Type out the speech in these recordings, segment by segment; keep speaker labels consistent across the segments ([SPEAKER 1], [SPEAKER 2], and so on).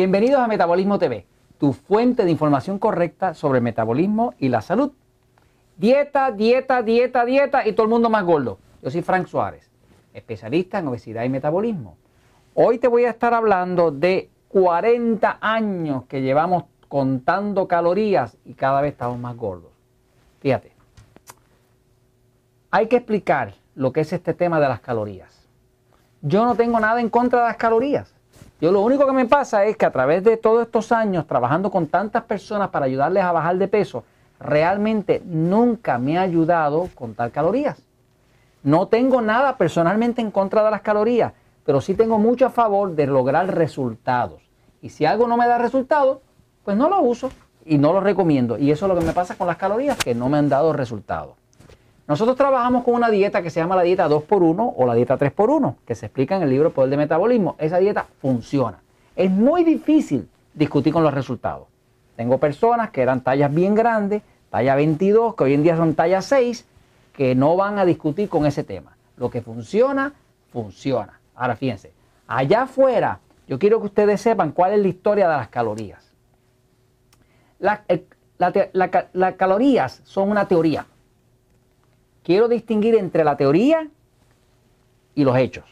[SPEAKER 1] Bienvenidos a Metabolismo TV, tu fuente de información correcta sobre metabolismo y la salud. Dieta, dieta, dieta, dieta y todo el mundo más gordo. Yo soy Frank Suárez, especialista en obesidad y metabolismo. Hoy te voy a estar hablando de 40 años que llevamos contando calorías y cada vez estamos más gordos. Fíjate, hay que explicar lo que es este tema de las calorías. Yo no tengo nada en contra de las calorías. Yo lo único que me pasa es que a través de todos estos años trabajando con tantas personas para ayudarles a bajar de peso, realmente nunca me ha ayudado contar calorías. No tengo nada personalmente en contra de las calorías, pero sí tengo mucho a favor de lograr resultados. Y si algo no me da resultados, pues no lo uso y no lo recomiendo. Y eso es lo que me pasa con las calorías, que no me han dado resultados. Nosotros trabajamos con una dieta que se llama la dieta 2x1 o la dieta 3x1, que se explica en el libro Poder de Metabolismo. Esa dieta funciona. Es muy difícil discutir con los resultados. Tengo personas que eran tallas bien grandes, talla 22, que hoy en día son talla 6, que no van a discutir con ese tema. Lo que funciona, funciona. Ahora fíjense, allá afuera, yo quiero que ustedes sepan cuál es la historia de las calorías. Las calorías son una teoría quiero distinguir entre la teoría y los hechos.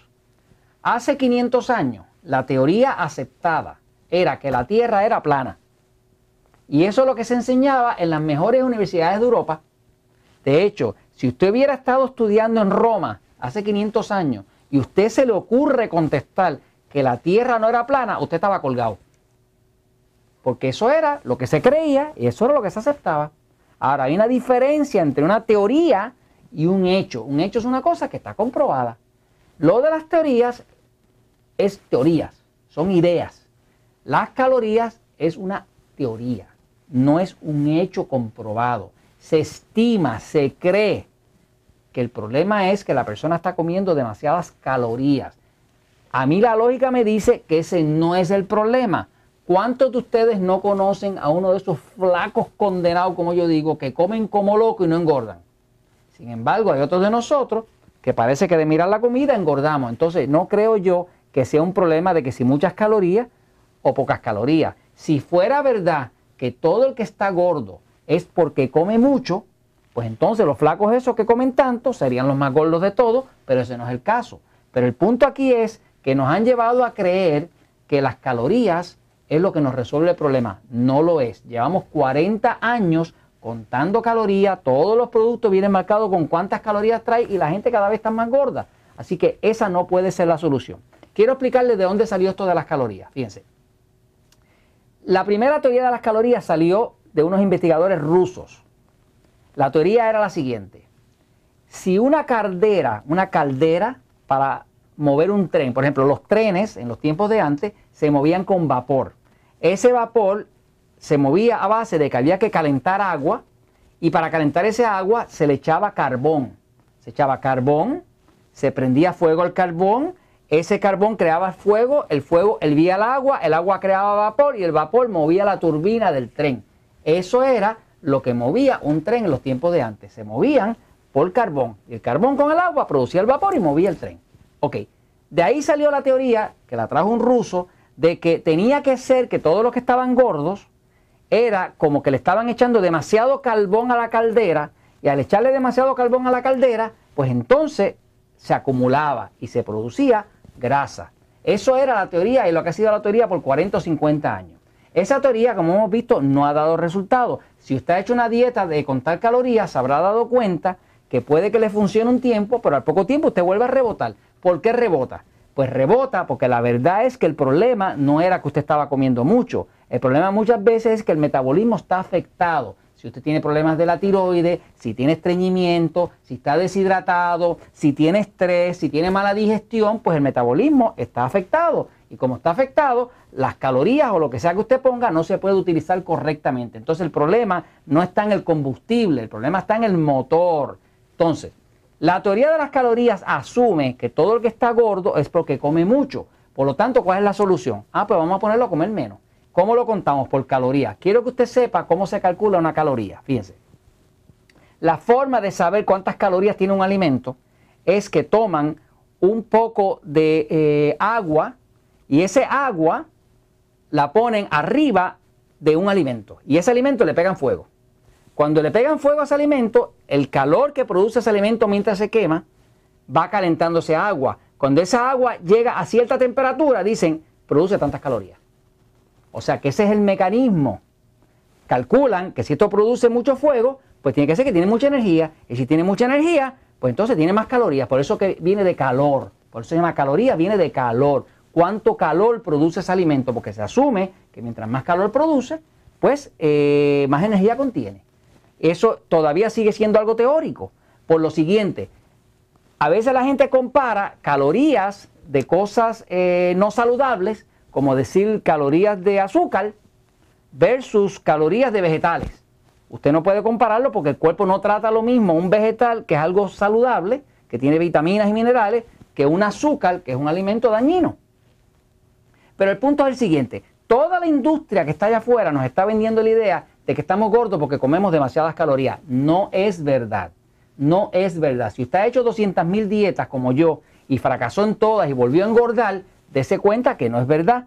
[SPEAKER 1] Hace 500 años, la teoría aceptada era que la Tierra era plana. Y eso es lo que se enseñaba en las mejores universidades de Europa. De hecho, si usted hubiera estado estudiando en Roma hace 500 años y usted se le ocurre contestar que la Tierra no era plana, usted estaba colgado. Porque eso era lo que se creía y eso era lo que se aceptaba. Ahora, hay una diferencia entre una teoría y un hecho. Un hecho es una cosa que está comprobada. Lo de las teorías es teorías, son ideas. Las calorías es una teoría, no es un hecho comprobado. Se estima, se cree que el problema es que la persona está comiendo demasiadas calorías. A mí la lógica me dice que ese no es el problema. ¿Cuántos de ustedes no conocen a uno de esos flacos condenados, como yo digo, que comen como loco y no engordan? Sin embargo, hay otros de nosotros que parece que de mirar la comida engordamos. Entonces, no creo yo que sea un problema de que si muchas calorías o pocas calorías. Si fuera verdad que todo el que está gordo es porque come mucho, pues entonces los flacos esos que comen tanto serían los más gordos de todos, pero ese no es el caso. Pero el punto aquí es que nos han llevado a creer que las calorías es lo que nos resuelve el problema. No lo es. Llevamos 40 años contando calorías, todos los productos vienen marcados con cuántas calorías trae y la gente cada vez está más gorda. Así que esa no puede ser la solución. Quiero explicarles de dónde salió esto de las calorías. Fíjense. La primera teoría de las calorías salió de unos investigadores rusos. La teoría era la siguiente. Si una caldera, una caldera para mover un tren, por ejemplo, los trenes en los tiempos de antes se movían con vapor. Ese vapor se movía a base de que había que calentar agua y para calentar ese agua se le echaba carbón. Se echaba carbón, se prendía fuego al carbón, ese carbón creaba fuego, el fuego hervía el agua, el agua creaba vapor y el vapor movía la turbina del tren. Eso era lo que movía un tren en los tiempos de antes. Se movían por carbón y el carbón con el agua producía el vapor y movía el tren. Ok, de ahí salió la teoría, que la trajo un ruso, de que tenía que ser que todos los que estaban gordos, era como que le estaban echando demasiado carbón a la caldera y al echarle demasiado carbón a la caldera, pues entonces se acumulaba y se producía grasa. Eso era la teoría y lo que ha sido la teoría por 40 o 50 años. Esa teoría, como hemos visto, no ha dado resultados. Si usted ha hecho una dieta de contar calorías, se habrá dado cuenta que puede que le funcione un tiempo, pero al poco tiempo usted vuelve a rebotar. ¿Por qué rebota? Pues rebota porque la verdad es que el problema no era que usted estaba comiendo mucho, el problema muchas veces es que el metabolismo está afectado. Si usted tiene problemas de la tiroides, si tiene estreñimiento, si está deshidratado, si tiene estrés, si tiene mala digestión, pues el metabolismo está afectado. Y como está afectado, las calorías o lo que sea que usted ponga no se puede utilizar correctamente. Entonces el problema no está en el combustible, el problema está en el motor. Entonces, la teoría de las calorías asume que todo el que está gordo es porque come mucho. Por lo tanto, ¿cuál es la solución? Ah, pues vamos a ponerlo a comer menos. ¿Cómo lo contamos? Por calorías. Quiero que usted sepa cómo se calcula una caloría. Fíjense. La forma de saber cuántas calorías tiene un alimento es que toman un poco de eh, agua y ese agua la ponen arriba de un alimento y ese alimento le pegan fuego. Cuando le pegan fuego a ese alimento, el calor que produce ese alimento mientras se quema va calentándose agua. Cuando esa agua llega a cierta temperatura, dicen, produce tantas calorías. O sea que ese es el mecanismo. Calculan que si esto produce mucho fuego, pues tiene que ser que tiene mucha energía. Y si tiene mucha energía, pues entonces tiene más calorías. Por eso que viene de calor. Por eso se llama caloría, viene de calor. ¿Cuánto calor produce ese alimento? Porque se asume que mientras más calor produce, pues eh, más energía contiene. Eso todavía sigue siendo algo teórico. Por lo siguiente, a veces la gente compara calorías de cosas eh, no saludables, como decir calorías de azúcar, versus calorías de vegetales. Usted no puede compararlo porque el cuerpo no trata lo mismo un vegetal, que es algo saludable, que tiene vitaminas y minerales, que un azúcar, que es un alimento dañino. Pero el punto es el siguiente, toda la industria que está allá afuera nos está vendiendo la idea de que estamos gordos porque comemos demasiadas calorías. No es verdad. No es verdad. Si usted ha hecho 200 mil dietas como yo y fracasó en todas y volvió a engordar, dése cuenta que no es verdad.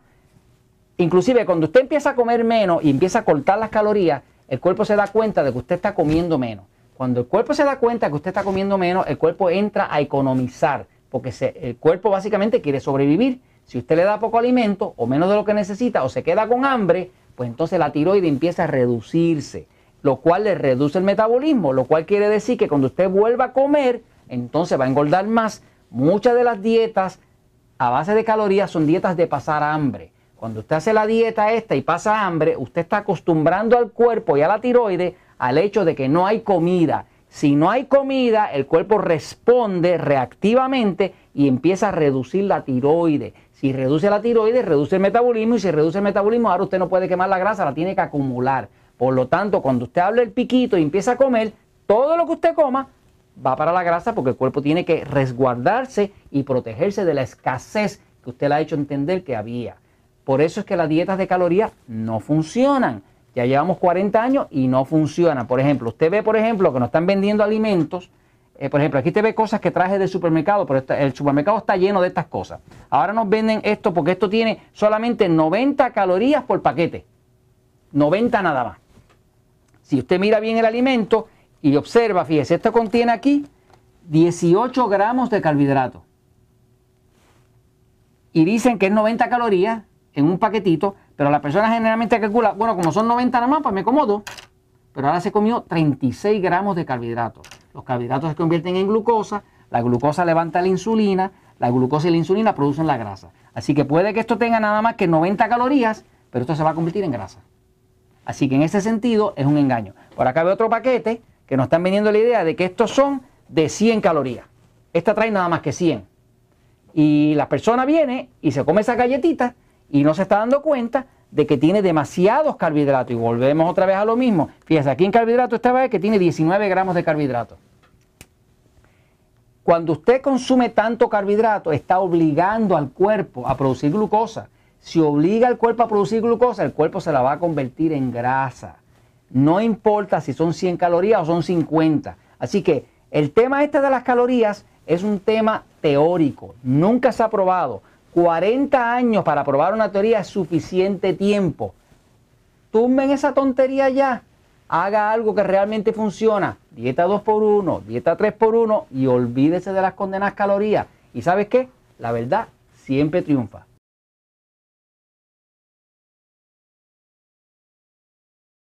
[SPEAKER 1] Inclusive cuando usted empieza a comer menos y empieza a cortar las calorías, el cuerpo se da cuenta de que usted está comiendo menos. Cuando el cuerpo se da cuenta que usted está comiendo menos, el cuerpo entra a economizar, porque el cuerpo básicamente quiere sobrevivir. Si usted le da poco alimento o menos de lo que necesita o se queda con hambre, pues entonces la tiroide empieza a reducirse, lo cual le reduce el metabolismo, lo cual quiere decir que cuando usted vuelva a comer, entonces va a engordar más. Muchas de las dietas a base de calorías son dietas de pasar hambre. Cuando usted hace la dieta esta y pasa hambre, usted está acostumbrando al cuerpo y a la tiroide al hecho de que no hay comida. Si no hay comida, el cuerpo responde reactivamente y empieza a reducir la tiroide. Si reduce la tiroide, reduce el metabolismo y si reduce el metabolismo, ahora usted no puede quemar la grasa, la tiene que acumular. Por lo tanto, cuando usted hable el piquito y empieza a comer, todo lo que usted coma va para la grasa porque el cuerpo tiene que resguardarse y protegerse de la escasez que usted le ha hecho entender que había. Por eso es que las dietas de calorías no funcionan. Ya llevamos 40 años y no funcionan. Por ejemplo, usted ve, por ejemplo, que nos están vendiendo alimentos. Eh, por ejemplo, aquí usted ve cosas que traje del supermercado, pero el supermercado está lleno de estas cosas. Ahora nos venden esto porque esto tiene solamente 90 calorías por paquete. 90 nada más. Si usted mira bien el alimento, y observa, fíjese, esto contiene aquí 18 gramos de carbohidratos. Y dicen que es 90 calorías en un paquetito, pero la persona generalmente calcula, bueno, como son 90 nada más, pues me comodo. Pero ahora se comió 36 gramos de carbohidratos. Los carbohidratos se convierten en glucosa, la glucosa levanta la insulina, la glucosa y la insulina producen la grasa. Así que puede que esto tenga nada más que 90 calorías, pero esto se va a convertir en grasa. Así que en ese sentido es un engaño. Por acá veo otro paquete que nos están vendiendo la idea de que estos son de 100 calorías. Esta trae nada más que 100. Y la persona viene y se come esa galletita y no se está dando cuenta de que tiene demasiados carbohidratos. Y volvemos otra vez a lo mismo. Fíjese, aquí en carbohidratos esta vez que tiene 19 gramos de carbohidratos. Cuando usted consume tanto carbohidrato, está obligando al cuerpo a producir glucosa. Si obliga al cuerpo a producir glucosa, el cuerpo se la va a convertir en grasa. No importa si son 100 calorías o son 50. Así que el tema este de las calorías es un tema teórico. Nunca se ha probado. 40 años para probar una teoría es suficiente tiempo. Tumben esa tontería ya. Haga algo que realmente funciona. Dieta 2x1, dieta 3x1 y olvídese de las condenas calorías. ¿Y sabes qué? La verdad siempre triunfa.